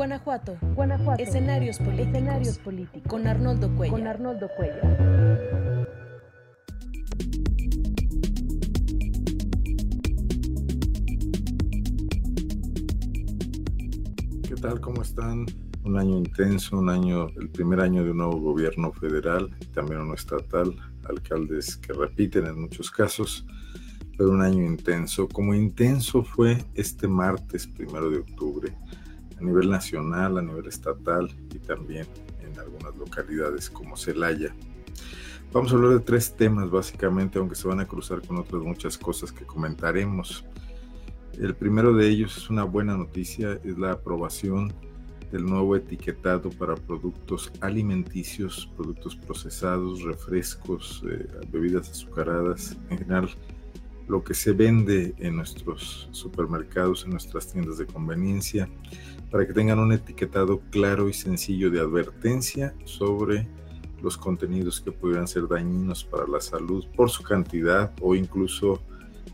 Guanajuato. Guanajuato. Escenarios políticos. Escenarios políticos. Con Arnoldo Cuellar. Con Arnoldo Cuellar. ¿Qué tal? ¿Cómo están? Un año intenso, un año, el primer año de un nuevo gobierno federal y también uno estatal, alcaldes que repiten en muchos casos, pero un año intenso. Como intenso fue este martes primero de octubre, a nivel nacional, a nivel estatal y también en algunas localidades como Celaya. Vamos a hablar de tres temas básicamente, aunque se van a cruzar con otras muchas cosas que comentaremos. El primero de ellos es una buena noticia, es la aprobación del nuevo etiquetado para productos alimenticios, productos procesados, refrescos, eh, bebidas azucaradas, en general lo que se vende en nuestros supermercados, en nuestras tiendas de conveniencia, para que tengan un etiquetado claro y sencillo de advertencia sobre los contenidos que pudieran ser dañinos para la salud por su cantidad o incluso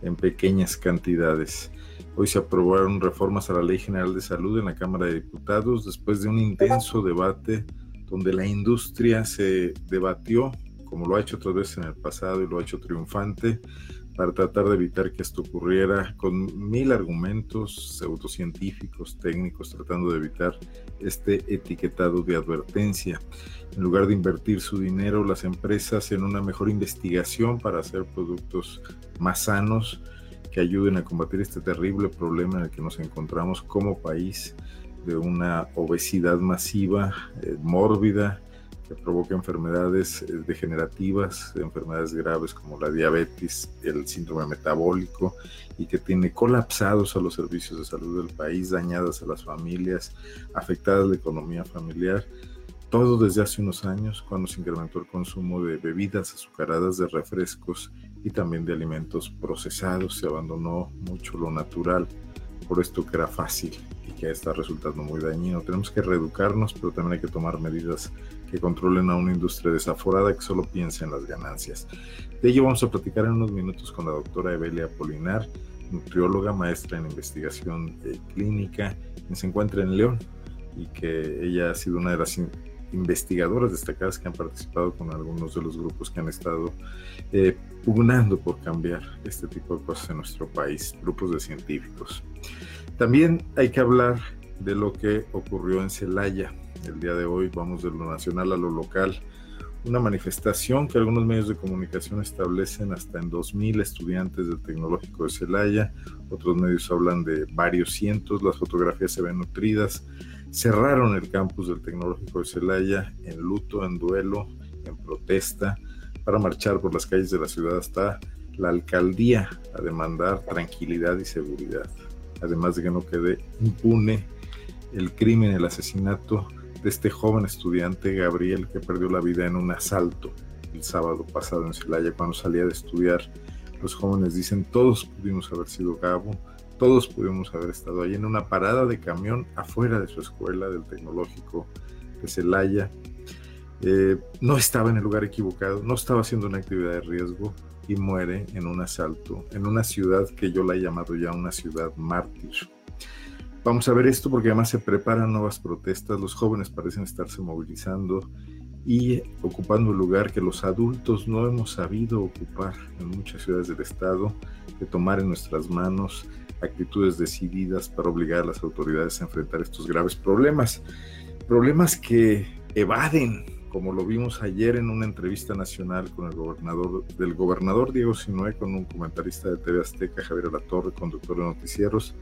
en pequeñas cantidades. Hoy se aprobaron reformas a la Ley General de Salud en la Cámara de Diputados después de un intenso debate donde la industria se debatió, como lo ha hecho otras veces en el pasado y lo ha hecho triunfante, para tratar de evitar que esto ocurriera con mil argumentos pseudocientíficos, técnicos, tratando de evitar este etiquetado de advertencia. En lugar de invertir su dinero, las empresas en una mejor investigación para hacer productos más sanos que ayuden a combatir este terrible problema en el que nos encontramos como país de una obesidad masiva, eh, mórbida, que provoca enfermedades eh, degenerativas, enfermedades graves como la diabetes, el síndrome metabólico y que tiene colapsados a los servicios de salud del país, dañadas a las familias, afectada la economía familiar. Todo desde hace unos años, cuando se incrementó el consumo de bebidas azucaradas, de refrescos y también de alimentos procesados, se abandonó mucho lo natural por esto que era fácil y que está resultando muy dañino. Tenemos que reeducarnos, pero también hay que tomar medidas que controlen a una industria desaforada que solo piensa en las ganancias. De ello vamos a platicar en unos minutos con la doctora Evelia Polinar, nutrióloga, maestra en investigación eh, clínica, que se encuentra en León y que ella ha sido una de las investigadoras destacadas que han participado con algunos de los grupos que han estado eh, pugnando por cambiar este tipo de cosas en nuestro país, grupos de científicos. También hay que hablar de lo que ocurrió en Celaya. El día de hoy vamos de lo nacional a lo local. Una manifestación que algunos medios de comunicación establecen hasta en 2.000 estudiantes del Tecnológico de Celaya. Otros medios hablan de varios cientos. Las fotografías se ven nutridas. Cerraron el campus del Tecnológico de Celaya en luto, en duelo, en protesta, para marchar por las calles de la ciudad hasta la alcaldía a demandar tranquilidad y seguridad. Además de que no quede impune el crimen, el asesinato de este joven estudiante Gabriel que perdió la vida en un asalto el sábado pasado en Celaya cuando salía de estudiar. Los jóvenes dicen, todos pudimos haber sido Gabo, todos pudimos haber estado ahí en una parada de camión afuera de su escuela, del tecnológico de Celaya. Eh, no estaba en el lugar equivocado, no estaba haciendo una actividad de riesgo y muere en un asalto en una ciudad que yo la he llamado ya una ciudad mártir. Vamos a ver esto porque además se preparan nuevas protestas, los jóvenes parecen estarse movilizando y ocupando el lugar que los adultos no hemos sabido ocupar en muchas ciudades del estado, de tomar en nuestras manos actitudes decididas para obligar a las autoridades a enfrentar estos graves problemas. Problemas que evaden, como lo vimos ayer en una entrevista nacional con el gobernador, del gobernador Diego Sinue, con un comentarista de TV Azteca, Javier Alatorre, conductor de noticieros,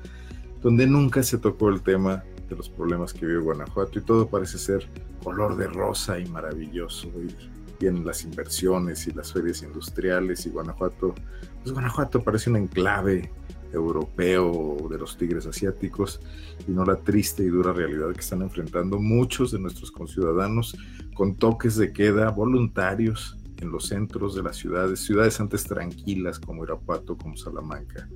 donde nunca se tocó el tema de los problemas que vive Guanajuato y todo parece ser color de rosa y maravilloso. Y vienen las inversiones y las ferias industriales y Guanajuato, pues Guanajuato parece un enclave europeo de los tigres asiáticos y no la triste y dura realidad que están enfrentando muchos de nuestros conciudadanos con toques de queda voluntarios en los centros de las ciudades, ciudades antes tranquilas como Irapuato, como Salamanca,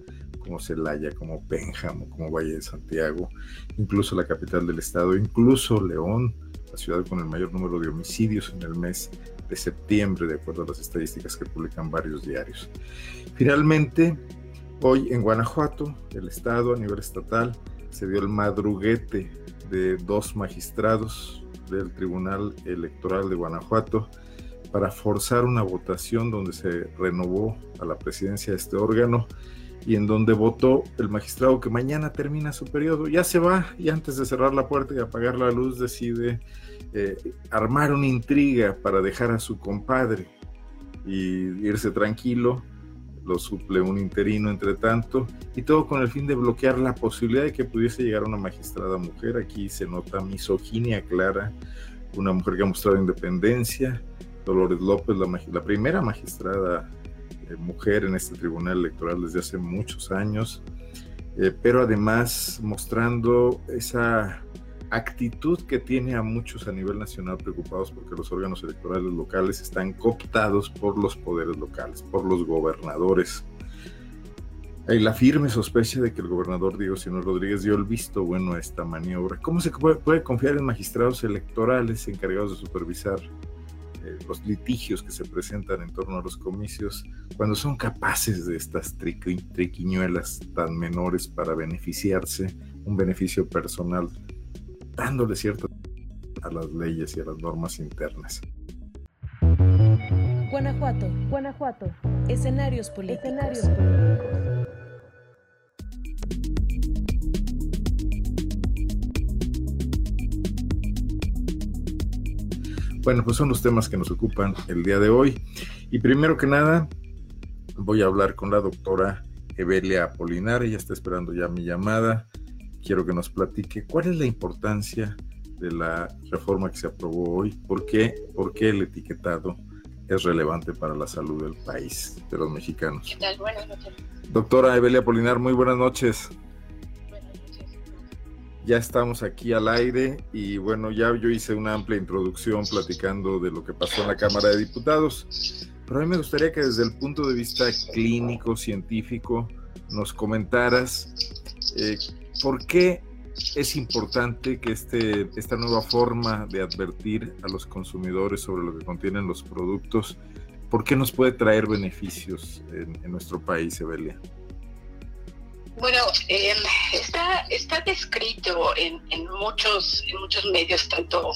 como Celaya, como Pénjamo, como Valle de Santiago, incluso la capital del estado, incluso León, la ciudad con el mayor número de homicidios en el mes de septiembre, de acuerdo a las estadísticas que publican varios diarios. Finalmente, Hoy en Guanajuato, el Estado a nivel estatal, se dio el madruguete de dos magistrados del Tribunal Electoral de Guanajuato para forzar una votación donde se renovó a la presidencia de este órgano y en donde votó el magistrado que mañana termina su periodo. Ya se va y antes de cerrar la puerta y apagar la luz decide eh, armar una intriga para dejar a su compadre y irse tranquilo. Lo suple un interino entre tanto y todo con el fin de bloquear la posibilidad de que pudiese llegar una magistrada mujer. Aquí se nota misoginia clara, una mujer que ha mostrado independencia, Dolores López, la, primera magistrada mujer en este tribunal electoral desde hace muchos años, eh, pero además mostrando esa actitud que tiene a muchos a nivel nacional preocupados porque los órganos electorales locales están cooptados por los poderes locales, por los gobernadores. Hay la firme sospecha de que el gobernador Diego Sinor Rodríguez dio el visto bueno a esta maniobra. ¿Cómo se puede confiar en magistrados electorales encargados de supervisar eh, los litigios que se presentan en torno a los comicios, cuando son capaces de estas triquiñuelas tan menores para beneficiarse, un beneficio personal, dándole cierto a las leyes y a las normas internas. Guanajuato, Guanajuato, escenarios políticos. Escenarios políticos. Bueno, pues son los temas que nos ocupan el día de hoy. Y primero que nada, voy a hablar con la doctora Evelia Apolinar. Ella está esperando ya mi llamada. Quiero que nos platique cuál es la importancia de la reforma que se aprobó hoy. ¿Por qué? ¿Por qué el etiquetado es relevante para la salud del país, de los mexicanos? ¿Qué tal? Buenas noches. Doctora Evelia Apolinar, muy buenas noches ya estamos aquí al aire y bueno, ya yo hice una amplia introducción platicando de lo que pasó en la Cámara de Diputados, pero a mí me gustaría que desde el punto de vista clínico, científico, nos comentaras eh, por qué es importante que este, esta nueva forma de advertir a los consumidores sobre lo que contienen los productos, ¿por qué nos puede traer beneficios en, en nuestro país, Evelia? Bueno, eh, está, está descrito en, muchos, en muchos medios, tanto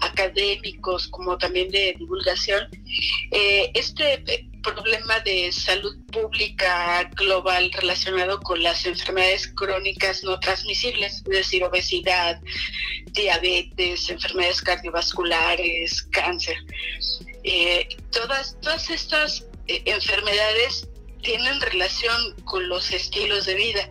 académicos como también de divulgación, eh, este problema de salud pública global relacionado con las enfermedades crónicas no transmisibles, es decir, obesidad, diabetes, enfermedades cardiovasculares, cáncer. Eh, todas, todas estas enfermedades tienen relación con los estilos de vida,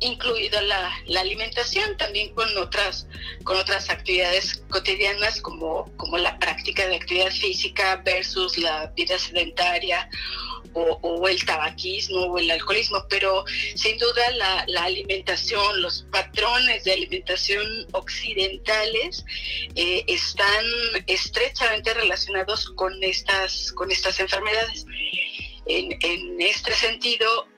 incluida la, alimentación, también con otras, con otras actividades cotidianas como, como la práctica de actividad física versus la vida sedentaria o, el tabaquismo o el alcoholismo, pero sin duda la, alimentación, los patrones de alimentación occidentales eh, están estrechamente relacionados con estas, con estas enfermedades. En, este sentido,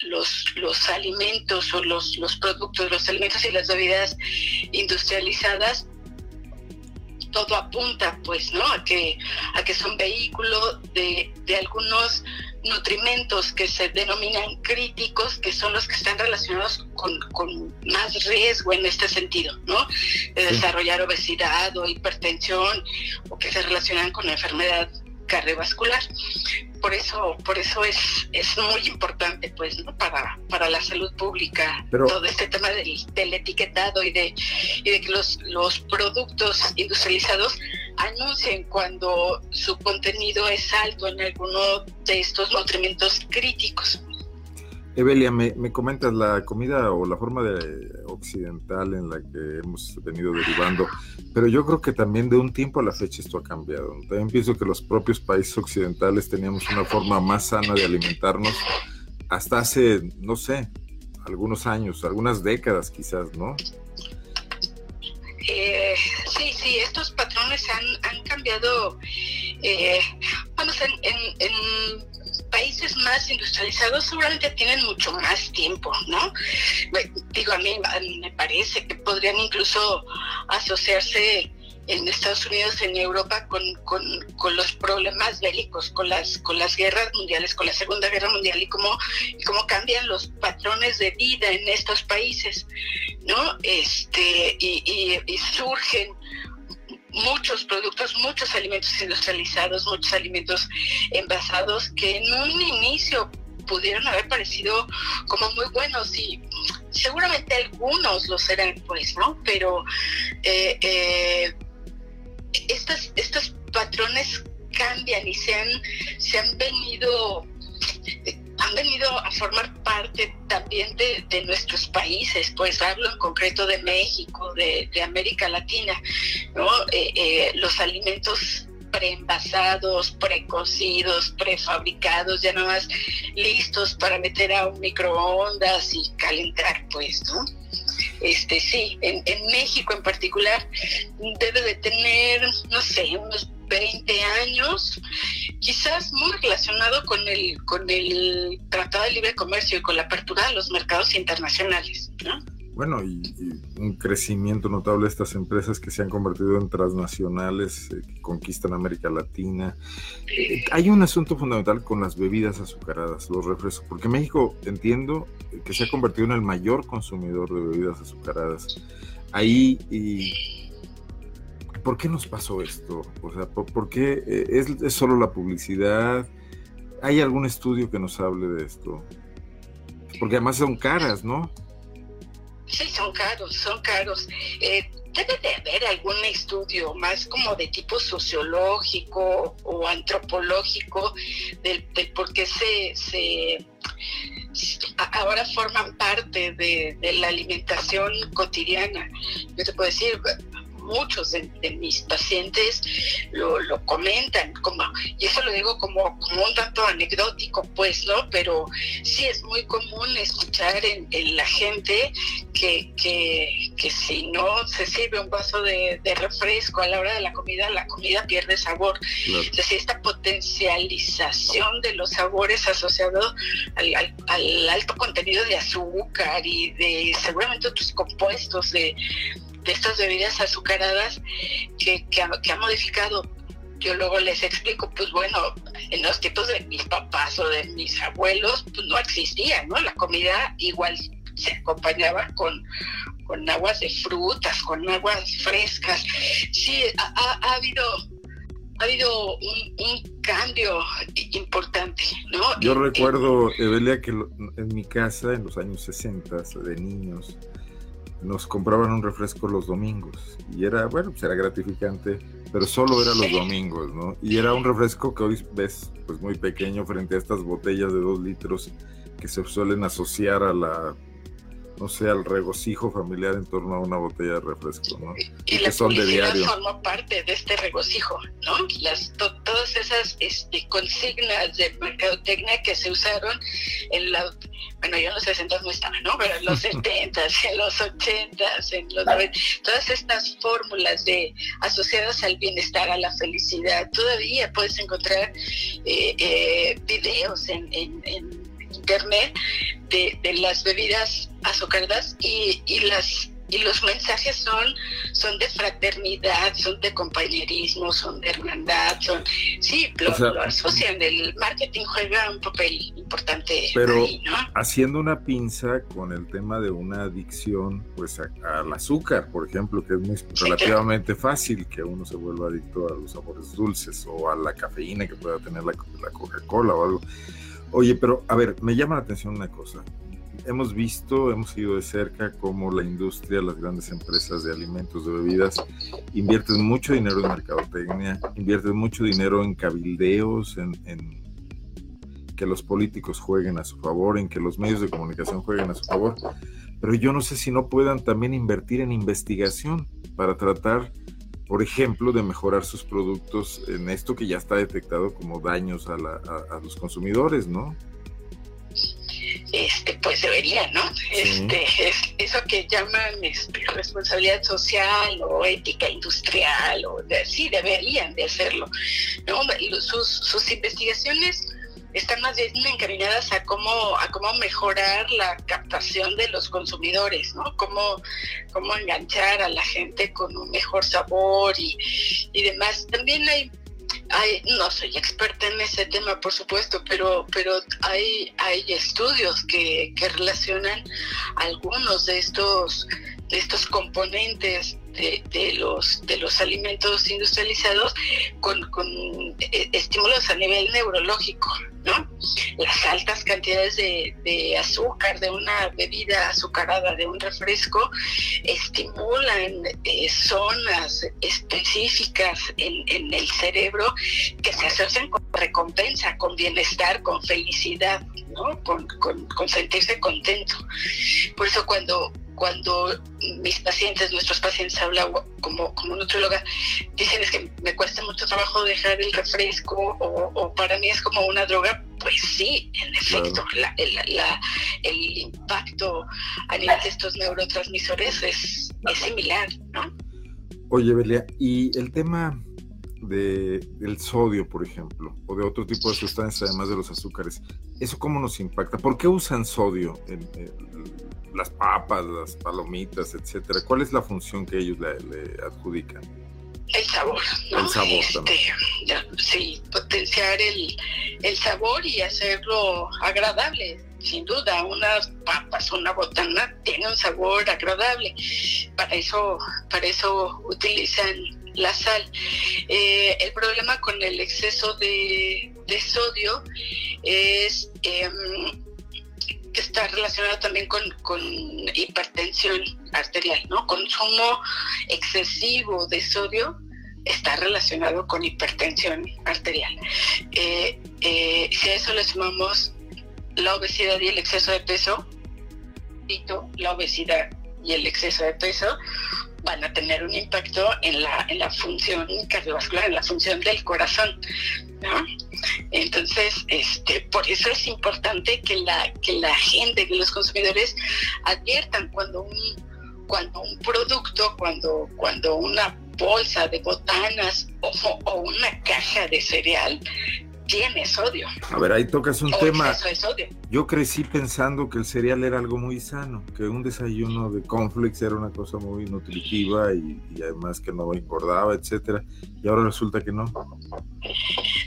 los, los alimentos o los, los productos, los alimentos y las bebidas industrializadas todo apunta pues no a que a que son vehículo de, algunos nutrimentos que se denominan críticos que son los que están relacionados con, más riesgo en este sentido no de desarrollar obesidad o hipertensión o que se relacionan con la enfermedad cardiovascular. Por eso, por eso es, es muy importante, pues, ¿no? para, para la salud pública, todo este tema del, del, etiquetado y de, y de que los, los productos industrializados anuncien cuando su contenido es alto en alguno de estos nutrimentos críticos. Evelia, me, comentas la comida o la forma de, occidental en la que hemos venido derivando, pero yo creo que también de un tiempo a la fecha esto ha cambiado. También pienso que los propios países occidentales teníamos una forma más sana de alimentarnos hasta hace, no sé, algunos años, algunas décadas quizás, ¿no? Eh, sí, sí, estos patrones han, cambiado. Eh, vamos, en países más industrializados seguramente tienen mucho más tiempo, ¿no? Digo, a mí, me parece que podrían incluso asociarse en Estados Unidos, en Europa, con, con, los problemas bélicos, con las, con las guerras mundiales, con la Segunda Guerra Mundial y cómo, cómo cambian los patrones de vida en estos países, ¿no? Este, y, surgen muchos productos, muchos alimentos industrializados, muchos alimentos envasados que en un inicio pudieron haber parecido como muy buenos y seguramente algunos lo serán, pues, ¿no? Pero eh, eh, estos patrones cambian y se han, se han venido han venido a formar parte también de, nuestros países, pues hablo en concreto de México, de, América Latina, ¿no? Eh, eh, los alimentos preenvasados, precocidos, prefabricados, ya nada más listos para meter a un microondas y calentar, pues, ¿no? Este, sí, en, en México en particular debe de tener, no sé, unos 20 años, quizás muy relacionado con el, con el Tratado de Libre Comercio y con la apertura de los mercados internacionales. Bueno, y, un crecimiento notable de estas empresas que se han convertido en transnacionales, eh, que conquistan América Latina. Eh, hay un asunto fundamental con las bebidas azucaradas, los refrescos, porque México, entiendo, que se ha convertido en el mayor consumidor de bebidas azucaradas. Ahí, y, ¿por qué nos pasó esto? O sea, ¿por, qué eh, es, solo la publicidad? ¿Hay algún estudio que nos hable de esto? Porque además son caras, ¿no? Sí, son caros, son caros. Eh, debe de haber algún estudio más como de tipo sociológico o antropológico del, por qué se, se, ahora forman parte de, de, la alimentación cotidiana. Yo te puedo decir, muchos de, mis pacientes lo, comentan, como, y eso lo digo como, como un tanto anecdótico, pues, ¿no? Pero sí es muy común escuchar en, la gente que, que, si no se sirve un vaso de, refresco a la hora de la comida, la comida pierde sabor. Es decir, esta potencialización de los sabores asociado al, al alto contenido de azúcar y de seguramente otros compuestos de de estas bebidas azucaradas que, que, ha, modificado. Yo luego les explico, pues bueno, en los tiempos de mis papás o de mis abuelos, pues no existía, ¿no? La comida igual se acompañaba con, con aguas de frutas, con aguas frescas. Sí, ha, habido ha habido un, cambio importante, ¿no? Yo recuerdo, Evelia, que en mi casa en los años 60, de niños, nos compraban un refresco los domingos y era, bueno, pues era gratificante, pero solo era los domingos, ¿no? Y era un refresco que hoy ves pues muy pequeño frente a estas botellas de dos litros que se suelen asociar a la no sé, al regocijo familiar en torno a una botella de refresco, ¿no? Y, que son de diario. formó parte de este regocijo, ¿no? Las, todas esas este, consignas de mercadotecnia que se usaron en la, bueno, yo en los 60 no estaba, ¿no? Pero en los 70, en los 80, en los 90, todas estas fórmulas de asociadas al bienestar, a la felicidad, todavía puedes encontrar eh, eh, videos en, en, en internet de, de las bebidas azucaradas y, y las y los mensajes son son de fraternidad, son de compañerismo, son de hermandad, son sí, lo, asocian, el marketing juega un papel importante pero haciendo una pinza con el tema de una adicción pues al azúcar, por ejemplo, que es muy relativamente fácil que uno se vuelva adicto a los sabores dulces o a la cafeína que pueda tener la, la Coca-Cola o algo. Oye, pero a ver, me llama la atención una cosa hemos visto, hemos ido de cerca cómo la industria, las grandes empresas de alimentos, de bebidas, invierten mucho dinero en mercadotecnia, invierten mucho dinero en cabildeos, en, que los políticos jueguen a su favor, en que los medios de comunicación jueguen a su favor. Pero yo no sé si no puedan también invertir en investigación para tratar, por ejemplo, de mejorar sus productos en esto que ya está detectado como daños a, a los consumidores, ¿no? este pues debería, ¿no? Este, es eso que llaman este, responsabilidad social o ética industrial, o sí, deberían de hacerlo. ¿no? Sus, sus investigaciones están más bien encaminadas a cómo, a cómo mejorar la captación de los consumidores, ¿no? Cómo, cómo enganchar a la gente con un mejor sabor y, y demás. También hay no soy experta en ese tema, por supuesto, pero, pero hay, hay estudios que, relacionan algunos de estos estos componentes de, los, de los alimentos industrializados con, eh, estímulos a nivel neurológico, ¿no? Las altas cantidades de, azúcar de una bebida azucarada, de un refresco, estimulan eh, zonas específicas en, en el cerebro que se asocian con recompensa, con bienestar, con felicidad, ¿no? Con, con sentirse contento. Por eso cuando cuando mis pacientes, nuestros pacientes hablan como, como nutróloga, dicen es que me cuesta mucho trabajo dejar el refresco o, para mí es como una droga, pues sí, en efecto, el impacto a nivel de estos neurotransmisores es, es similar, ¿no? Oye, Belia, y el tema de, del sodio, por ejemplo, o de otro tipo de sustancias, además de los azúcares, ¿eso cómo nos impacta? ¿Por qué usan sodio en, las papas, las palomitas, etcétera? ¿Cuál es la función que ellos le, adjudican? El sabor, ¿no? El sabor este, Sí, potenciar el, el sabor y hacerlo agradable sin duda, unas papas, una botana tiene un sabor agradable. Para eso, para eso utilizan la sal. Eh, el problema con el exceso de, sodio es em, que está relacionado también con, hipertensión arterial, ¿no? Consumo excesivo de sodio está relacionado con hipertensión arterial. Eh, eh, si a eso le sumamos la obesidad y el exceso de peso, la obesidad y el exceso de peso, van a tener un impacto en la, en la función cardiovascular, en la función del corazón. ¿no? Entonces, este, por eso es importante que la, que la gente, que los consumidores adviertan cuando un, cuando un producto, cuando, cuando una bolsa de botanas o, o una caja de cereal tiene sodio. A ver, ahí tocas un tema. Yo crecí pensando que el cereal era algo muy sano, que un desayuno de cornflakes era una cosa muy nutritiva y, además que no engordaba, etcétera. Y ahora resulta que no.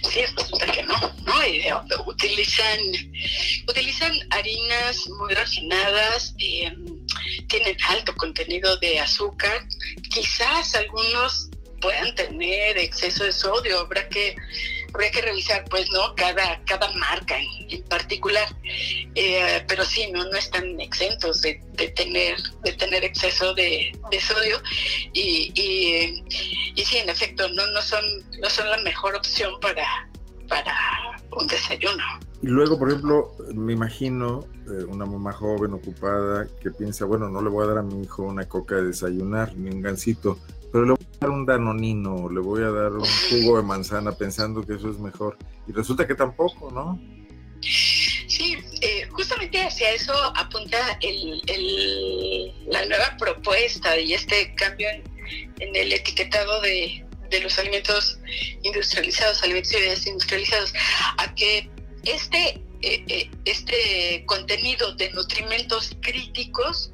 Sí, resulta que no. no y, eh, utilizan, utilizan harinas muy refinadas, em, tienen alto contenido de azúcar. Quizás algunos puedan tener exceso de sodio, habrá que habría que revisar, pues, ¿no? Cada, cada marca en, particular. Eh, pero sí, no, no están exentos de, tener, de tener exceso de, sodio. Y, y, sí, en efecto, no, no, son, no son la mejor opción para, para un desayuno. Y luego, por ejemplo, me imagino eh, una mamá joven ocupada que piensa, bueno, no le voy a dar a mi hijo una coca de desayunar ni un gansito, pero le voy a dar un danonino, le voy a dar un jugo de manzana pensando que eso es mejor. Y resulta que tampoco, ¿no? Sí, eh, justamente hacia eso apunta el, la nueva propuesta y este cambio en, el etiquetado de, los alimentos industrializados, alimentos y bebidas industrializados, a que este, eh, eh, este contenido de nutrimentos críticos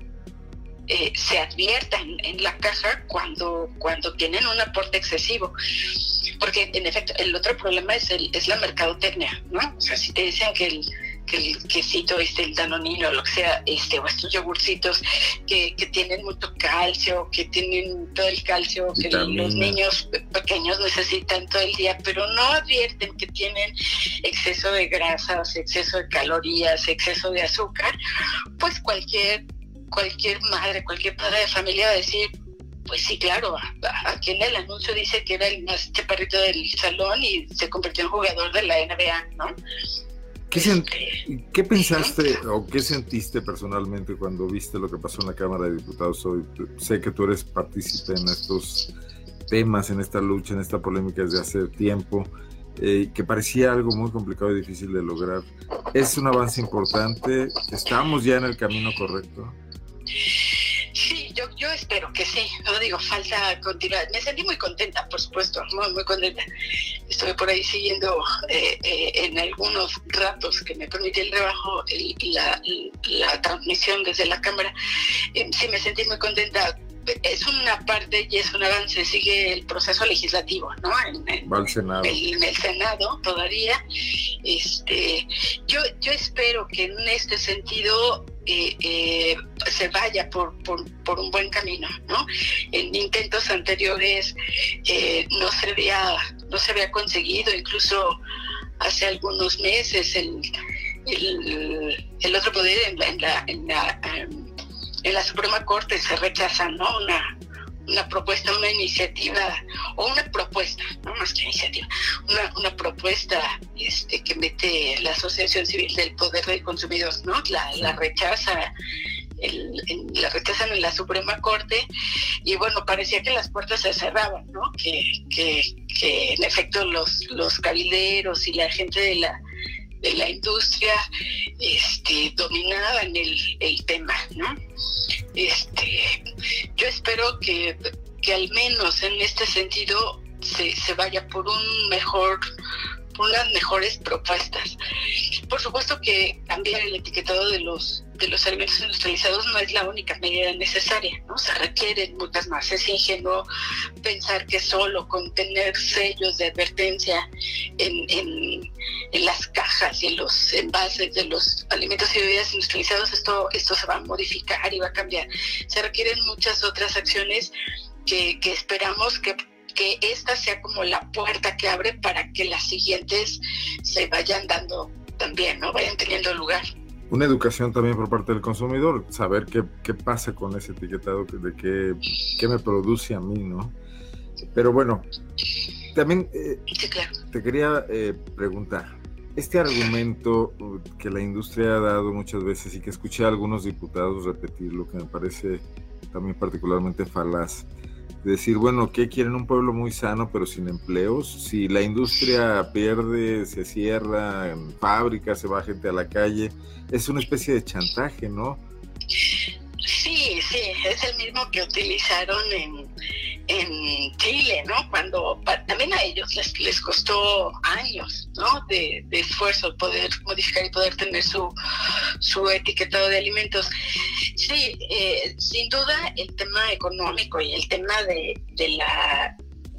eh, se advierta en, la caja cuando, cuando tienen un aporte excesivo. Porque en efecto, el otro problema es, el, es la mercadotecnia, ¿no? O sea, si te dicen que el, que el quesito, este, el danonino, lo que sea, este, o estos yogurcitos que, que tienen mucho calcio, que tienen todo el calcio que los niños pequeños necesitan todo el día, pero no advierten que tienen exceso de grasas, exceso de calorías, exceso de azúcar, pues cualquier cualquier madre, cualquier padre de familia va a decir, pues sí, claro, aquí en el anuncio dice que era el más chaparrito del salón y se convirtió en jugador de la NBA, ¿no? ¿Qué, este, ¿Qué, pensaste o qué sentiste personalmente cuando viste lo que pasó en la Cámara de Diputados hoy? Sé que tú eres partícipe en estos temas, en esta lucha, en esta polémica desde hace tiempo, eh, que parecía algo muy complicado y difícil de lograr. ¿Es un avance importante? ¿Estamos ya en el camino correcto? Sí, yo, yo espero que sí, no digo, falta continuar. Me sentí muy contenta, por supuesto, muy, muy contenta. Estuve por ahí siguiendo eh, eh, en algunos ratos que me permitió el trabajo y la, la, transmisión desde la cámara. Eh, sí, me sentí muy contenta. Es una parte y es un avance, sigue el proceso legislativo, ¿no? En, Senado. En, el Senado todavía. Este, yo, yo espero que en este sentido eh, eh, se vaya por, por, un buen camino, ¿no? En intentos anteriores no, se había, no se había conseguido, incluso hace algunos meses el, el, otro poder en la, en la, en la, Suprema Corte se rechaza, ¿no? Una, una propuesta, una iniciativa, o una propuesta, no más que iniciativa, una, una propuesta este, que mete la Asociación Civil del Poder del Consumidor, ¿no? La, la rechaza. El, la rechazan en la Suprema Corte y bueno, parecía que las puertas se cerraban, ¿no? Que, que, que en efecto los, los cabilderos y la gente de la, de la industria este, dominaban el, el tema, ¿no? Este, yo espero que, que al menos en este sentido se, se vaya por un mejor unas mejores propuestas. Por supuesto que cambiar el etiquetado de los de los alimentos industrializados no es la única medida necesaria, ¿no? Se requieren muchas más. Es ingenuo pensar que solo con tener sellos de advertencia en, en, en, las cajas y en los envases de los alimentos y bebidas industrializados, esto, esto se va a modificar y va a cambiar. Se requieren muchas otras acciones que, que esperamos que que esta sea como la puerta que abre para que las siguientes se vayan dando también, ¿no? Vayan teniendo lugar una educación también por parte del consumidor, saber qué, qué pasa con ese etiquetado, de qué, qué, me produce a mí, ¿no? Pero bueno, también eh, te quería eh, preguntar, este argumento que la industria ha dado muchas veces y que escuché a algunos diputados repetir, lo que me parece también particularmente falaz, decir, bueno, ¿qué quieren? Un pueblo muy sano pero sin empleos. Si la industria pierde, se cierra, fábricas, se va gente a la calle, es una especie de chantaje, ¿no? Sí, sí, es el mismo que utilizaron en, en Chile, ¿no? Cuando también a ellos les, les costó años, ¿no? De, esfuerzo poder modificar y poder tener su, su etiquetado de alimentos. Sí, eh, sin duda el tema económico y el tema de, de la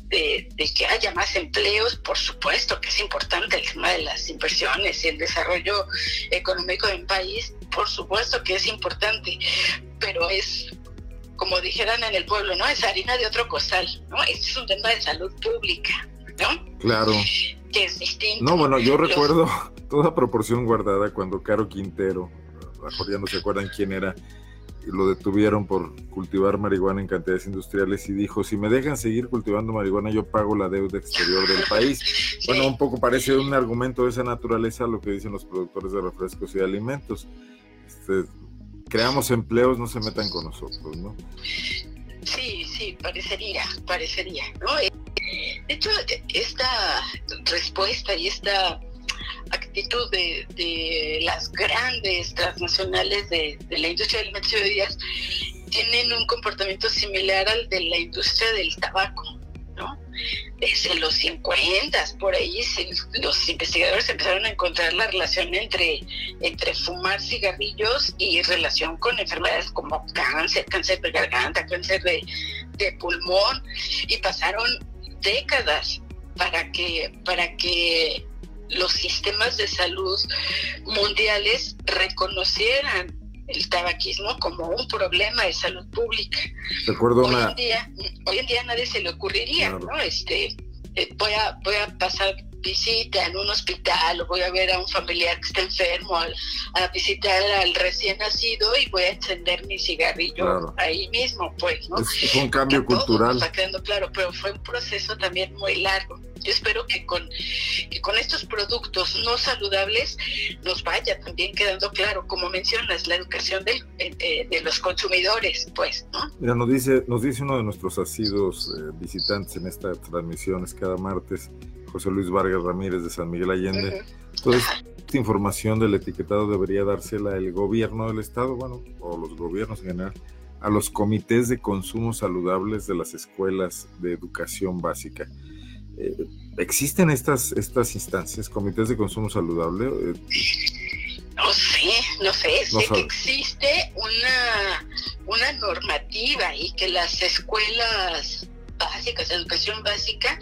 de, que haya más empleos, por supuesto que es importante el tema de las inversiones y el desarrollo económico de un país, por supuesto que es importante, pero es como dijeran en el pueblo, ¿no? Es harina de otro costal, ¿no? Este es un tema de salud pública, ¿no? Claro. Que es distinto. No, bueno, yo recuerdo toda proporción guardada cuando Caro Quintero, mejor ya no se acuerdan quién era, lo detuvieron por cultivar marihuana en cantidades industriales y dijo, si me dejan seguir cultivando marihuana, yo pago la deuda exterior del país. Bueno, un poco parece un argumento de esa naturaleza lo que dicen los productores de refrescos y alimentos. Este, creamos empleos, no se metan con nosotros, ¿no? Sí, sí, parecería, parecería, ¿no? De hecho, esta respuesta y esta actitud de, las grandes transnacionales de, de, la industria de alimentos y bebidas tienen un comportamiento similar al de la industria del tabaco. Desde los 50, por ahí los investigadores empezaron a encontrar la relación entre, entre fumar cigarrillos y relación con enfermedades como cáncer, cáncer de garganta, cáncer de, de pulmón, y pasaron décadas para que, para que los sistemas de salud mundiales reconocieran el tabaquismo como un problema de salud pública. Recuerdo hoy, en día, hoy en día nadie se le ocurriría, ¿no? Este, eh, voy, a, voy a pasar visita en un hospital o voy a ver a un familiar que está enfermo, a, visitar al recién nacido y voy a encender mi cigarrillo ahí mismo, pues, ¿no? Es, un cambio cultural. Está quedando claro, pero fue un proceso también muy largo. Yo espero que con, que con estos productos no saludables nos vaya también quedando claro, como mencionas, la educación de, de, los consumidores, pues, ¿no? Mira, nos dice, nos dice uno de nuestros asidos eh, visitantes en esta transmisión, es cada martes, José Luis Vargas Ramírez de San Miguel Allende. Entonces, esta información del etiquetado debería dársela el gobierno del estado, bueno, o los gobiernos en general, a los comités de consumo saludables de las escuelas de educación básica. Eh, ¿Existen estas, estas instancias, comités de consumo saludable? No sé, no sé, sé que existe una, una normativa y que las escuelas básicas, educación básica,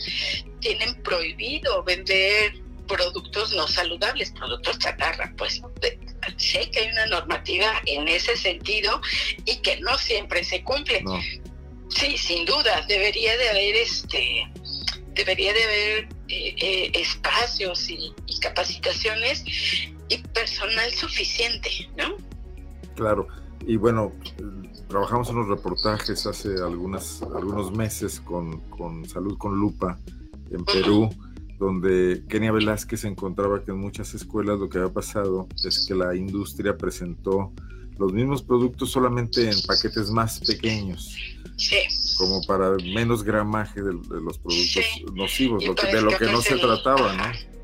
tienen prohibido vender productos no saludables, productos chatarra, pues sé que hay una normativa en ese sentido y que no siempre se cumple. Sí, sin duda, debería de haber este debería de haber eh, eh, espacios y, capacitaciones y personal suficiente, ¿no? Claro, y bueno, trabajamos en unos reportajes hace algunas, algunos meses con, con Salud con Lupa en Perú, donde Kenia Velázquez encontraba que en muchas escuelas lo que había pasado es que la industria presentó los mismos productos solamente en paquetes más pequeños. Como para menos gramaje de, los productos nocivos, lo que, de lo que no se trataba, ¿no?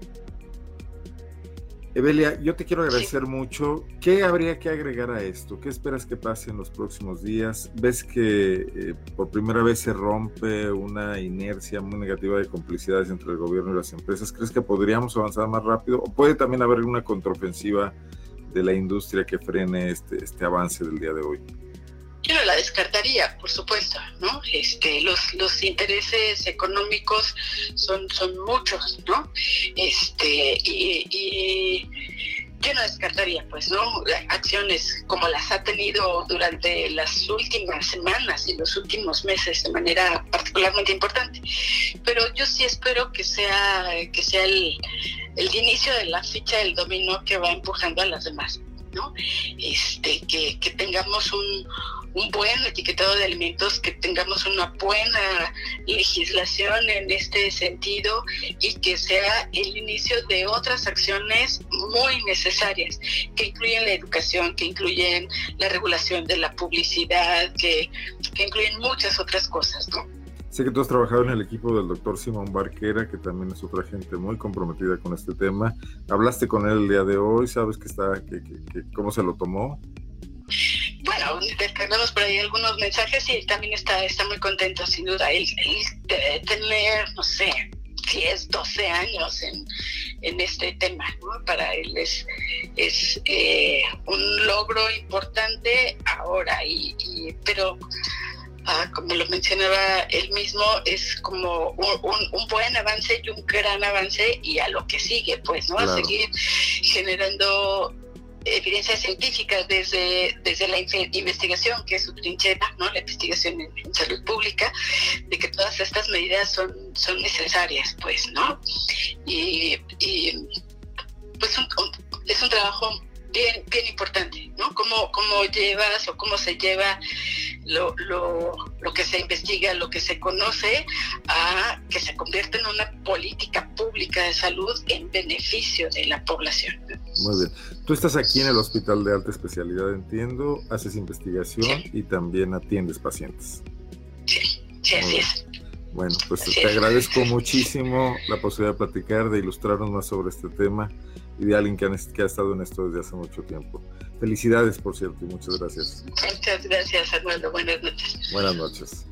Evelia, yo te quiero agradecer mucho. ¿Qué habría que agregar a esto? ¿Qué esperas que pase en los próximos días? ¿Ves que eh, por primera vez se rompe una inercia muy negativa de complicidades entre el gobierno y las empresas? ¿Crees que podríamos avanzar más rápido? ¿O puede también haber una contraofensiva de la industria que frene este, este avance del día de hoy? Yo no la descartaría, por supuesto, ¿no? Este, los, los intereses económicos son, son muchos, ¿no? Este, y, yo no descartaría, pues, ¿no? Acciones como las ha tenido durante las últimas semanas y los últimos meses de manera particularmente importante. Pero yo sí espero que sea, que sea el, el inicio de la ficha del dominó que va empujando a las demás, ¿no? Este, que, que tengamos un un buen etiquetado de alimentos, que tengamos una buena legislación en este sentido y que sea el inicio de otras acciones muy necesarias, que incluyen la educación, que incluyen la regulación de la publicidad, que, incluyen muchas otras cosas, ¿no? Sé que tú has trabajado en el equipo del doctor Simón Barquera, que también es otra gente muy comprometida con este tema. Hablaste con él el día de hoy, ¿sabes que está, que, cómo se lo tomó? Bueno, descargamos por ahí algunos mensajes y él también está, está muy contento, sin duda. Él, debe tener, no sé, 10, 12 años en, en este tema. Para él es, es eh, un logro importante ahora, y, pero ah, como lo mencionaba él mismo, es como un, un, buen avance y un gran avance y a lo que sigue, pues, ¿no? A seguir generando evidencias científicas desde, desde la investigación, que es su trinchera, ¿no? la investigación en, salud pública, de que todas estas medidas son, son necesarias, pues, ¿no? Y, pues es un trabajo bien, bien importante, ¿no? Cómo, cómo llevas o cómo se lleva lo, lo, lo, que se investiga, lo que se conoce, a que se convierta en una política pública de salud en beneficio de la población. Muy bien. Tú estás aquí en el Hospital de Alta Especialidad, entiendo, haces investigación y también atiendes pacientes. Sí, sí, así es. Bueno, pues te agradezco muchísimo la posibilidad de platicar, de ilustrarnos más sobre este tema y de alguien que, ha estado en esto desde hace mucho tiempo. Felicidades, por cierto, y muchas gracias. Muchas gracias, Armando. Buenas noches. Buenas noches.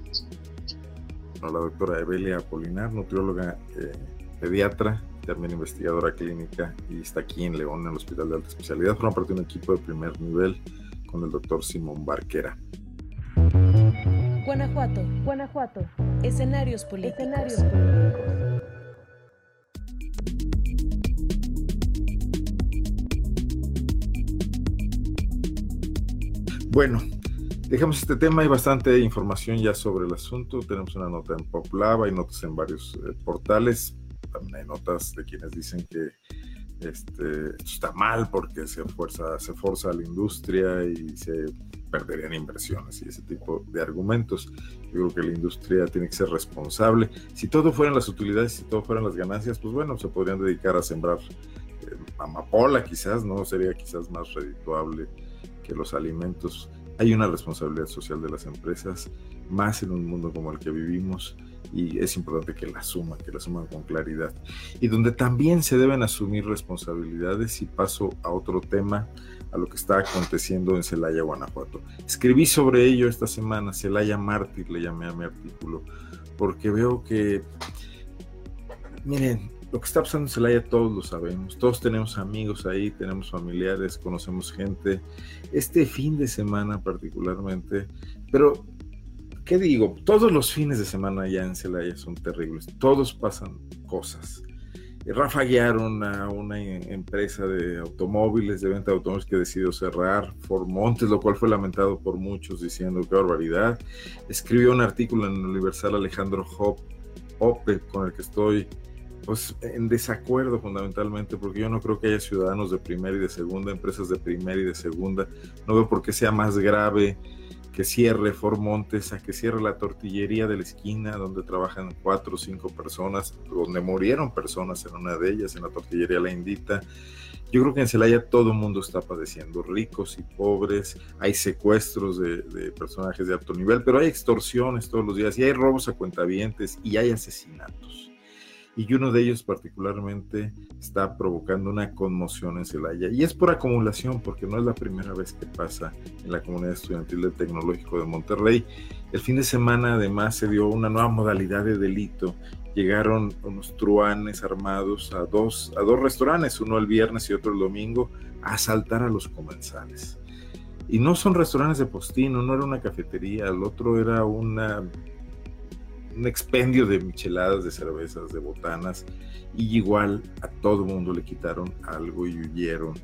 la doctora Evelia Apolinar, nutrióloga eh, pediatra, también investigadora clínica, y está aquí en León, en el Hospital de Alta Especialidad. Forma parte de un equipo de primer nivel con el doctor Simón Barquera. Guanajuato, Guanajuato. Escenarios políticos. Escenarios políticos. Bueno, dejamos este tema. Hay bastante información ya sobre el asunto. Tenemos una nota en PopLab, hay notas en varios eh, portales. También hay notas de quienes dicen que este, está mal porque se fuerza, se forza a la industria y se perderían inversiones y ese tipo de argumentos. Yo creo que la industria tiene que ser responsable. Si todo fueran las utilidades, si todo fueran las ganancias, pues bueno, se podrían dedicar a sembrar eh, amapola quizás, ¿no? Sería quizás más redituable los alimentos. Hay una responsabilidad social de las empresas, más en un mundo como el que vivimos, y es importante que la asuman, que la asuman con claridad. Y donde también se deben asumir responsabilidades, y paso a otro tema, a lo que está aconteciendo en Celaya, Guanajuato. Escribí sobre ello esta semana, Celaya Mártir le llamé a mi artículo, porque veo que, miren, lo que está pasando en Celaya todos lo sabemos, todos tenemos amigos ahí, tenemos familiares, conocemos gente. Este fin de semana particularmente, pero ¿qué digo? Todos los fines de semana allá en Celaya son terribles, todos pasan cosas. rafaguearon a una empresa de automóviles, de venta de automóviles que decidió cerrar, Formontes, lo cual fue lamentado por muchos diciendo qué barbaridad. Escribió un artículo en Universal Alejandro Hoppe, con el que estoy pues en desacuerdo fundamentalmente, porque yo no creo que haya ciudadanos de primera y de segunda, empresas de primera y de segunda. No veo por qué sea más grave que cierre Formontes, a que cierre la tortillería de la esquina donde trabajan cuatro o cinco personas, donde murieron personas en una de ellas, en la tortillería La Indita. Yo creo que en Celaya todo el mundo está padeciendo, ricos y pobres, hay secuestros de, de, personajes de alto nivel, pero hay extorsiones todos los días y hay robos a cuentavientes y hay asesinatos y uno de ellos particularmente está provocando una conmoción en Celaya. Y es por acumulación, porque no es la primera vez que pasa en la comunidad estudiantil del Tecnológico de Monterrey. El fin de semana además se dio una nueva modalidad de delito. Llegaron unos truanes armados a dos, a dos restaurantes, uno el viernes y otro el domingo, a asaltar a los comensales. Y no son restaurantes de postino, no era una cafetería, el otro era una un expendio de micheladas, de cervezas, de botanas, y igual a todo mundo le quitaron algo y huyeron.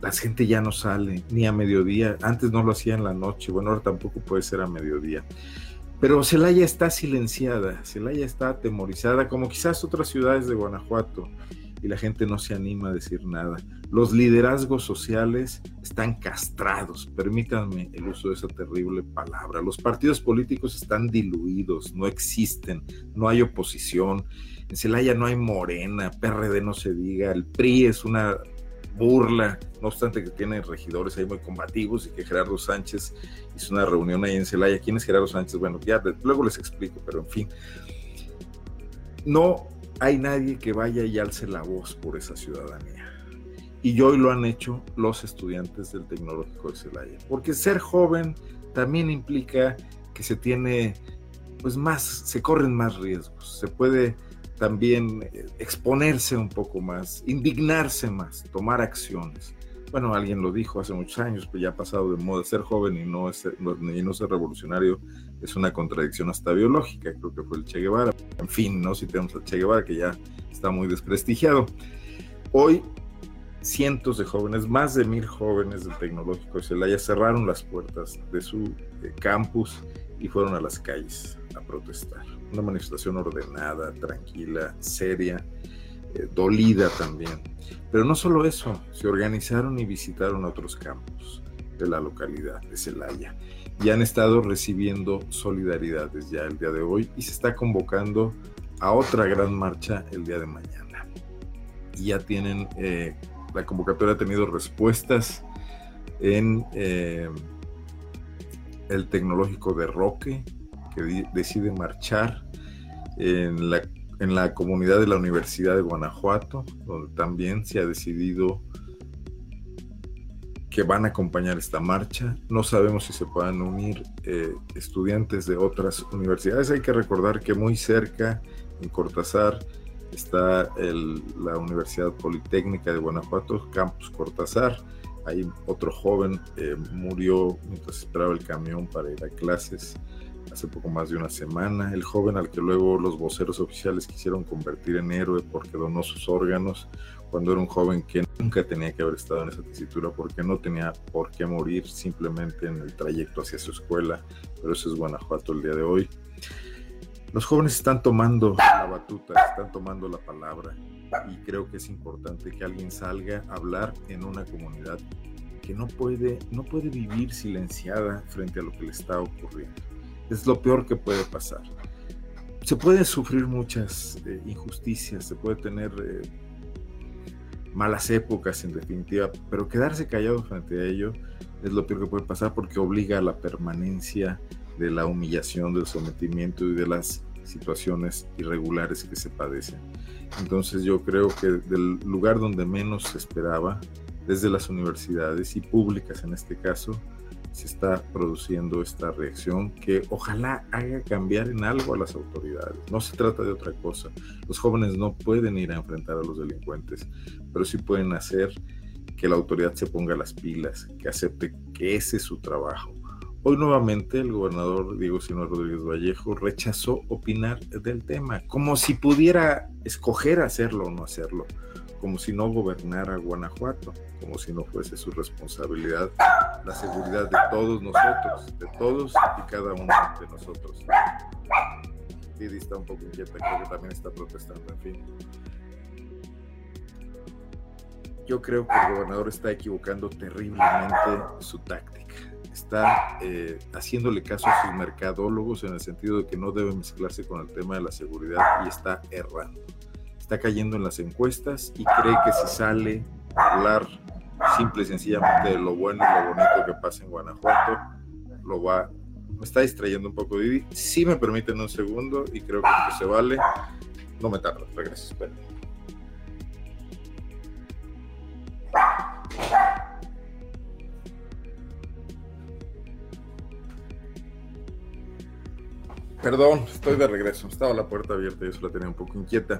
La gente ya no sale ni a mediodía, antes no lo hacía en la noche, bueno, ahora tampoco puede ser a mediodía. Pero Celaya está silenciada, Celaya está atemorizada, como quizás otras ciudades de Guanajuato y la gente no se anima a decir nada. Los liderazgos sociales están castrados, permítanme el uso de esa terrible palabra. Los partidos políticos están diluidos, no existen, no hay oposición. En Celaya no hay morena, PRD no se diga, el PRI es una burla, no obstante que tiene regidores ahí muy combativos y que Gerardo Sánchez hizo una reunión ahí en Celaya. ¿Quién es Gerardo Sánchez? Bueno, ya luego les explico, pero en fin. No hay nadie que vaya y alce la voz por esa ciudadanía. Y hoy lo han hecho los estudiantes del Tecnológico de Celaya. Porque ser joven también implica que se tiene, pues más, se corren más riesgos. Se puede también eh, exponerse un poco más, indignarse más, tomar acciones. Bueno, alguien lo dijo hace muchos años, pues ya ha pasado de moda ser joven y no, ser, y no ser revolucionario es una contradicción hasta biológica, creo que fue el Che Guevara. En fin, ¿no? Si tenemos al Che Guevara, que ya está muy desprestigiado. Hoy, cientos de jóvenes, más de mil jóvenes del Tecnológico de Celaya cerraron las puertas de su eh, campus y fueron a las calles a protestar. Una manifestación ordenada, tranquila, seria, eh, dolida también. Pero no solo eso, se organizaron y visitaron otros campos de la localidad de Celaya y han estado recibiendo solidaridades ya el día de hoy y se está convocando a otra gran marcha el día de mañana. Y ya tienen, eh, la convocatoria ha tenido respuestas en eh, el tecnológico de Roque, que decide marchar en la, en la comunidad de la Universidad de Guanajuato, donde también se ha decidido que van a acompañar esta marcha. No sabemos si se puedan unir eh, estudiantes de otras universidades. Hay que recordar que muy cerca, en Cortázar, está la Universidad Politécnica de Guanajuato, Campus Cortázar. Ahí otro joven eh, murió mientras esperaba el camión para ir a clases hace poco más de una semana. El joven al que luego los voceros oficiales quisieron convertir en héroe porque donó sus órganos cuando era un joven que nunca tenía que haber estado en esa tesitura porque no tenía por qué morir simplemente en el trayecto hacia su escuela, pero eso es Guanajuato el día de hoy. Los jóvenes están tomando la batuta, están tomando la palabra y creo que es importante que alguien salga a hablar en una comunidad que no puede, no puede vivir silenciada frente a lo que le está ocurriendo. Es lo peor que puede pasar. Se puede sufrir muchas eh, injusticias, se puede tener eh, malas épocas en definitiva, pero quedarse callado frente a ello es lo peor que puede pasar porque obliga a la permanencia de la humillación, del sometimiento y de las situaciones irregulares que se padecen. Entonces yo creo que del lugar donde menos se esperaba, desde las universidades y públicas en este caso, se está produciendo esta reacción que ojalá haga cambiar en algo a las autoridades. No se trata de otra cosa. Los jóvenes no pueden ir a enfrentar a los delincuentes, pero sí pueden hacer que la autoridad se ponga las pilas, que acepte que ese es su trabajo. Hoy nuevamente el gobernador Diego Sino Rodríguez Vallejo rechazó opinar del tema, como si pudiera escoger hacerlo o no hacerlo, como si no gobernara Guanajuato, como si no fuese su responsabilidad la seguridad de todos nosotros, de todos y cada uno de nosotros. Didi está un poco inquieta, creo que también está protestando, en fin. Yo creo que el gobernador está equivocando terriblemente su táctica está eh, haciéndole caso a sus mercadólogos en el sentido de que no debe mezclarse con el tema de la seguridad y está errando. Está cayendo en las encuestas y cree que si sale a hablar simple y sencillamente de lo bueno y lo bonito que pasa en Guanajuato, lo va... Me está distrayendo un poco Didi. Si me permiten un segundo y creo que se vale. No me tardo, regreso. Perdón, estoy de regreso. Estaba la puerta abierta y eso la tenía un poco inquieta.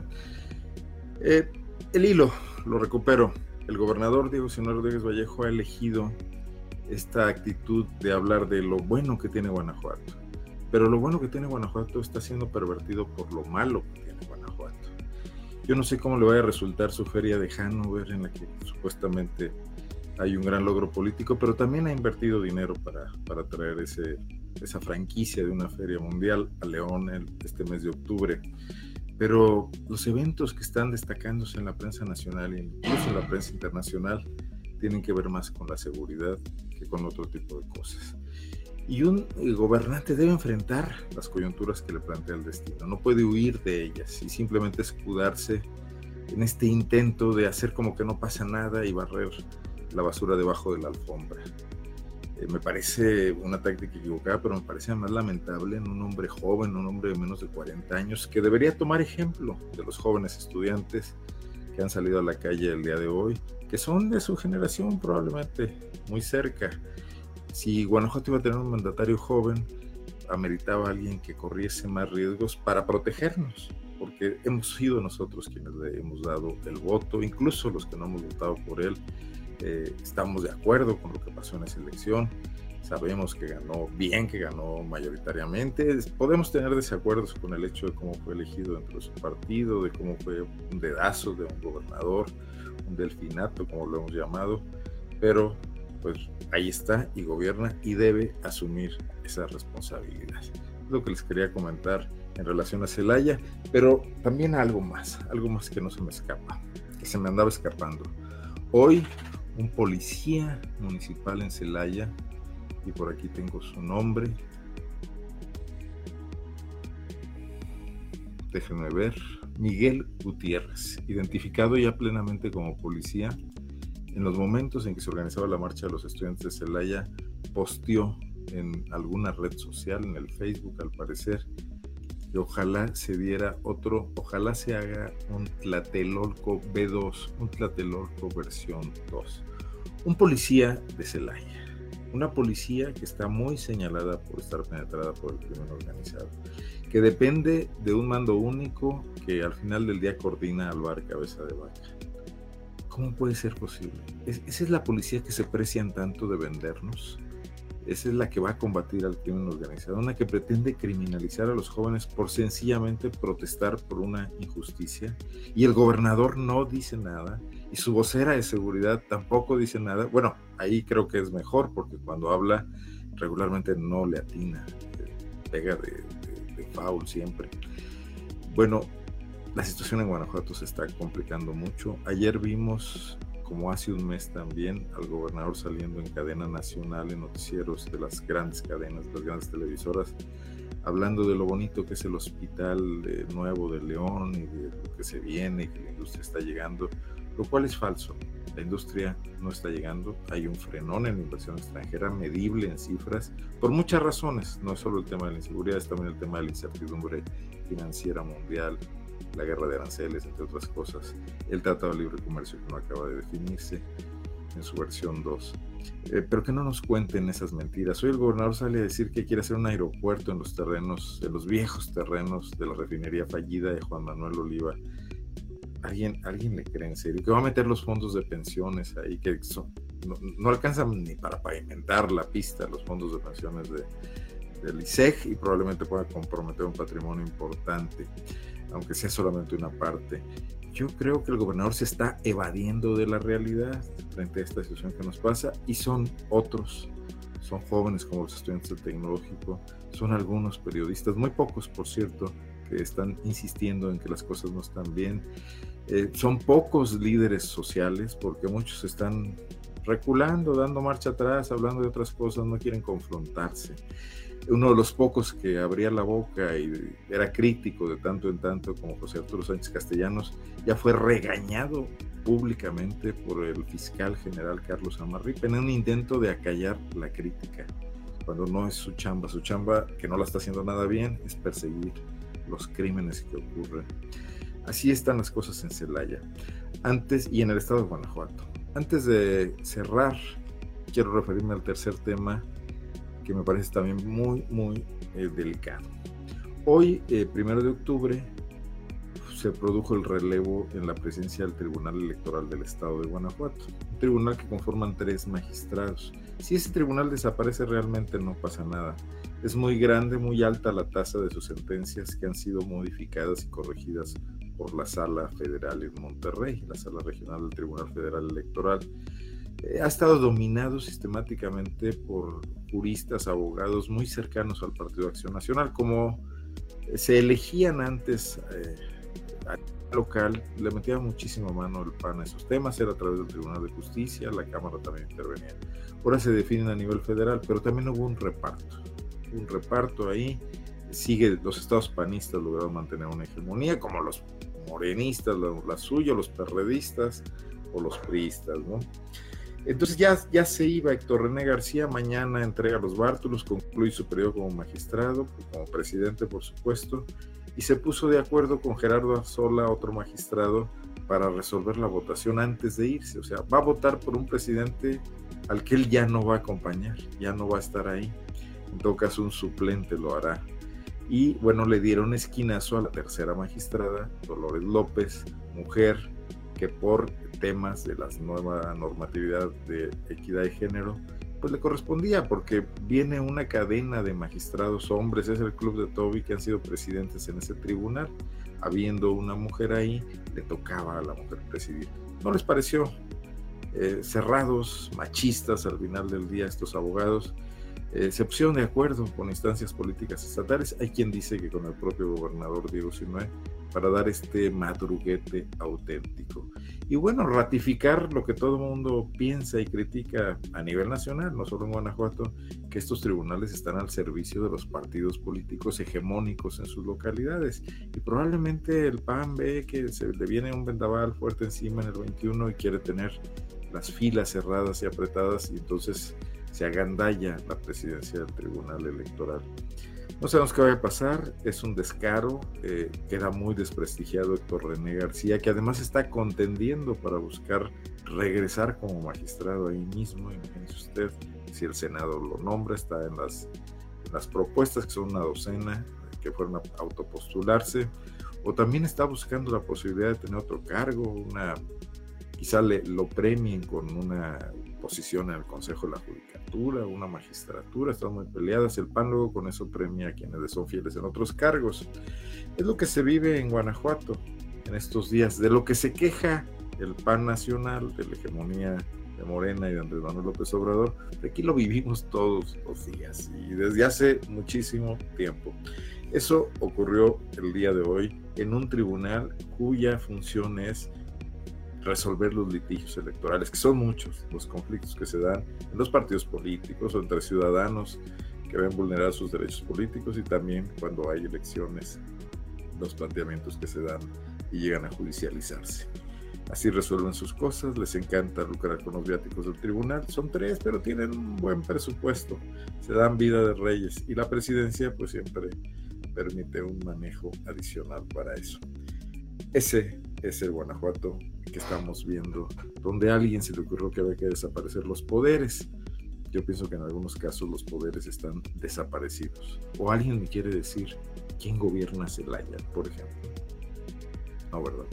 Eh, el hilo, lo recupero. El gobernador Diego Sinaloa Rodríguez Vallejo ha elegido esta actitud de hablar de lo bueno que tiene Guanajuato. Pero lo bueno que tiene Guanajuato está siendo pervertido por lo malo que tiene Guanajuato. Yo no sé cómo le vaya a resultar su feria de Hanover, en la que supuestamente hay un gran logro político, pero también ha invertido dinero para, para traer ese, esa franquicia de una feria mundial a León este mes de octubre. Pero los eventos que están destacándose en la prensa nacional e incluso en la prensa internacional tienen que ver más con la seguridad que con otro tipo de cosas. Y un eh, gobernante debe enfrentar las coyunturas que le plantea el destino, no puede huir de ellas y simplemente escudarse en este intento de hacer como que no pasa nada y barrer la basura debajo de la alfombra. Eh, me parece una táctica equivocada, pero me parece más lamentable en un hombre joven, un hombre de menos de 40 años, que debería tomar ejemplo de los jóvenes estudiantes que han salido a la calle el día de hoy, que son de su generación probablemente muy cerca. Si Guanajuato iba a tener un mandatario joven, ameritaba a alguien que corriese más riesgos para protegernos, porque hemos sido nosotros quienes le hemos dado el voto, incluso los que no hemos votado por él, eh, estamos de acuerdo con lo que pasó en esa elección. Sabemos que ganó bien, que ganó mayoritariamente. Podemos tener desacuerdos con el hecho de cómo fue elegido dentro de su partido, de cómo fue un dedazo de un gobernador, un delfinato, como lo hemos llamado, pero pues ahí está y gobierna y debe asumir esa responsabilidad. Es lo que les quería comentar en relación a Celaya, pero también algo más, algo más que no se me escapa, que se me andaba escapando. Hoy un policía municipal en Celaya, y por aquí tengo su nombre. Déjenme ver. Miguel Gutiérrez, identificado ya plenamente como policía, en los momentos en que se organizaba la marcha de los estudiantes de Celaya, posteó en alguna red social, en el Facebook al parecer, que ojalá se diera otro, ojalá se haga un Tlatelolco B2, un Tlatelolco versión 2. Un policía de Celaya, una policía que está muy señalada por estar penetrada por el crimen organizado, que depende de un mando único que al final del día coordina al bar cabeza de vaca. ¿Cómo puede ser posible? ¿Esa es la policía que se precian tanto de vendernos? Esa es la que va a combatir al crimen organizado, una que pretende criminalizar a los jóvenes por sencillamente protestar por una injusticia. Y el gobernador no dice nada, y su vocera de seguridad tampoco dice nada. Bueno, ahí creo que es mejor, porque cuando habla regularmente no le atina, pega de, de, de foul siempre. Bueno, la situación en Guanajuato se está complicando mucho. Ayer vimos como hace un mes también, al gobernador saliendo en cadena nacional, en noticieros de las grandes cadenas, de las grandes televisoras, hablando de lo bonito que es el hospital nuevo de León y de lo que se viene y que la industria está llegando, lo cual es falso. La industria no está llegando, hay un frenón en la inversión extranjera medible en cifras por muchas razones, no es solo el tema de la inseguridad, es también el tema de la incertidumbre financiera mundial, la guerra de aranceles, entre otras cosas, el Tratado de Libre Comercio que no acaba de definirse en su versión 2. Eh, pero que no nos cuenten esas mentiras. Hoy el gobernador sale a decir que quiere hacer un aeropuerto en los terrenos, en los viejos terrenos de la refinería fallida de Juan Manuel Oliva. ¿Alguien, alguien le cree en serio? Que va a meter los fondos de pensiones ahí, que son, no, alcanzan ni para pavimentar la pista, los fondos de pensiones de, del ISEG y probablemente pueda comprometer un patrimonio importante, aunque sea solamente una parte. Yo creo que el gobernador se está evadiendo de la realidad frente a esta situación que nos pasa y son otros, son jóvenes como los estudiantes del tecnológico, son algunos periodistas, muy pocos por cierto, que están insistiendo en que las cosas no están bien. Eh, son pocos líderes sociales porque muchos están reculando, dando marcha atrás, hablando de otras cosas, no quieren confrontarse uno de los pocos que abría la boca y era crítico de tanto en tanto como José Arturo Sánchez Castellanos, ya fue regañado públicamente por el fiscal general Carlos Amarripa en un intento de acallar la crítica, cuando no es su chamba. Su chamba, que no la está haciendo nada bien, es perseguir los crímenes que ocurren. Así están las cosas en Celaya. Antes, y en el estado de Guanajuato. Antes de cerrar, quiero referirme al tercer tema que me parece también muy, muy eh, delicado. Hoy, eh, primero de octubre, se produjo el relevo en la presencia del Tribunal Electoral del Estado de Guanajuato, un tribunal que conforman tres magistrados. Si ese tribunal desaparece realmente no pasa nada. Es muy grande, muy alta la tasa de sus sentencias que han sido modificadas y corregidas por la Sala Federal en Monterrey, la Sala Regional del Tribunal Federal Electoral. Ha estado dominado sistemáticamente por juristas, abogados muy cercanos al Partido Acción Nacional, como se elegían antes eh, local, le metía muchísima mano el PAN a esos temas, era a través del Tribunal de Justicia, la Cámara también intervenía. Ahora se definen a nivel federal, pero también hubo un reparto, un reparto ahí, sigue, los estados panistas lograron mantener una hegemonía, como los morenistas, la suya, los perredistas o los priistas, ¿no? Entonces ya, ya se iba Héctor René García, mañana entrega los bártulos, concluye su periodo como magistrado, como presidente por supuesto, y se puso de acuerdo con Gerardo Arzola, otro magistrado, para resolver la votación antes de irse. O sea, va a votar por un presidente al que él ya no va a acompañar, ya no va a estar ahí. En todo caso, un suplente lo hará. Y bueno, le dieron esquinazo a la tercera magistrada, Dolores López, mujer, que por temas de la nueva normatividad de equidad de género, pues le correspondía porque viene una cadena de magistrados hombres, es el club de Toby que han sido presidentes en ese tribunal. Habiendo una mujer ahí, le tocaba a la mujer presidir. ¿No les pareció? Eh, cerrados, machistas al final del día estos abogados, pusieron de acuerdo con instancias políticas estatales. Hay quien dice que con el propio gobernador Diego Sinue para dar este madruguete auténtico. Y bueno, ratificar lo que todo el mundo piensa y critica a nivel nacional, no solo en Guanajuato, que estos tribunales están al servicio de los partidos políticos hegemónicos en sus localidades. Y probablemente el PAN ve que se le viene un vendaval fuerte encima en el 21 y quiere tener las filas cerradas y apretadas y entonces se agandalla la presidencia del Tribunal Electoral. No sabemos qué va a pasar, es un descaro, eh, queda muy desprestigiado Héctor René García, que además está contendiendo para buscar regresar como magistrado ahí mismo, imagínese usted, si el Senado lo nombra, está en las, las propuestas, que son una docena, que fueron a autopostularse, o también está buscando la posibilidad de tener otro cargo, una quizá le, lo premien con una posición en el Consejo de la Judicatura, una magistratura, están muy peleadas. El PAN luego con eso premia a quienes son fieles en otros cargos. Es lo que se vive en Guanajuato en estos días, de lo que se queja el PAN nacional, de la hegemonía de Morena y de Andrés Manuel López Obrador, aquí lo vivimos todos los días y desde hace muchísimo tiempo. Eso ocurrió el día de hoy en un tribunal cuya función es resolver los litigios electorales, que son muchos los conflictos que se dan en los partidos políticos o entre ciudadanos que ven vulnerar sus derechos políticos y también cuando hay elecciones, los planteamientos que se dan y llegan a judicializarse. Así resuelven sus cosas, les encanta lucrar con los viáticos del tribunal. Son tres, pero tienen un buen presupuesto, se dan vida de reyes y la presidencia pues siempre permite un manejo adicional para eso. Ese es el Guanajuato que estamos viendo, donde a alguien se le ocurrió que había que desaparecer los poderes. Yo pienso que en algunos casos los poderes están desaparecidos. O alguien me quiere decir quién gobierna Celaya, por ejemplo. No, ¿verdad?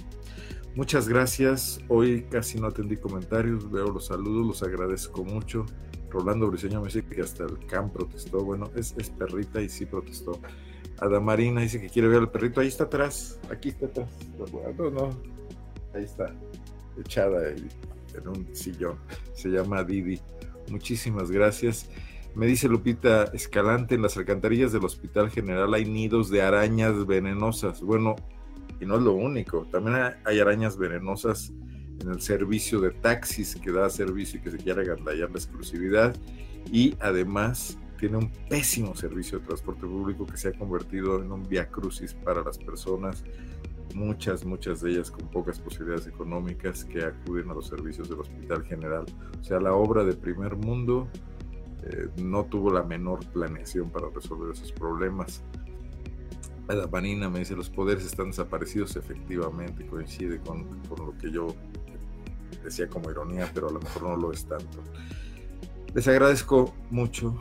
Muchas gracias. Hoy casi no atendí comentarios, veo los saludos, los agradezco mucho. Rolando Briseño me dice que hasta el CAM protestó. Bueno, es, es perrita y sí protestó. Adamarina dice que quiere ver al perrito. Ahí está atrás. Aquí está atrás. No, no. Ahí está. Echada en un sillón. Se llama Didi. Muchísimas gracias. Me dice Lupita Escalante, en las alcantarillas del Hospital General hay nidos de arañas venenosas. Bueno, y no es lo único, también hay arañas venenosas en el servicio de taxis que da servicio y que se quiere agandallar la exclusividad. Y además tiene un pésimo servicio de transporte público que se ha convertido en un via crucis para las personas, muchas, muchas de ellas con pocas posibilidades económicas que acuden a los servicios del Hospital General. O sea, la obra de primer mundo eh, no tuvo la menor planeación para resolver esos problemas. La Vanina me dice, los poderes están desaparecidos, efectivamente, coincide con, con lo que yo decía como ironía, pero a lo mejor no lo es tanto. Les agradezco mucho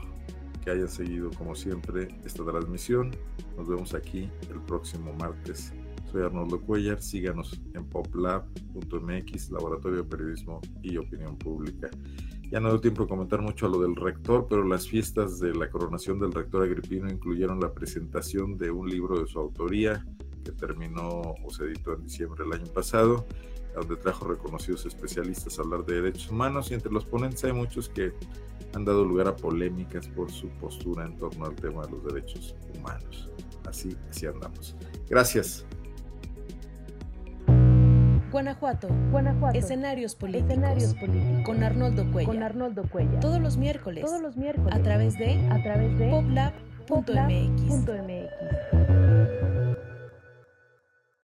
hayan seguido como siempre esta transmisión. Nos vemos aquí el próximo martes. Soy Arnoldo Cuellar, síganos en poplab.mx, Laboratorio de Periodismo y Opinión Pública. Ya no doy tiempo de comentar mucho a lo del rector, pero las fiestas de la coronación del rector Agripino incluyeron la presentación de un libro de su autoría que terminó o se editó en diciembre del año pasado donde trajo reconocidos especialistas a hablar de derechos humanos y entre los ponentes hay muchos que han dado lugar a polémicas por su postura en torno al tema de los derechos humanos. Así, así andamos. Gracias. Guanajuato, Guanajuato. Escenarios políticos. Escenarios políticos. Con Arnoldo Cuellar. Con Arnoldo Cuellar. Todos los miércoles. Todos los miércoles. A través de, a través de poplab.mx.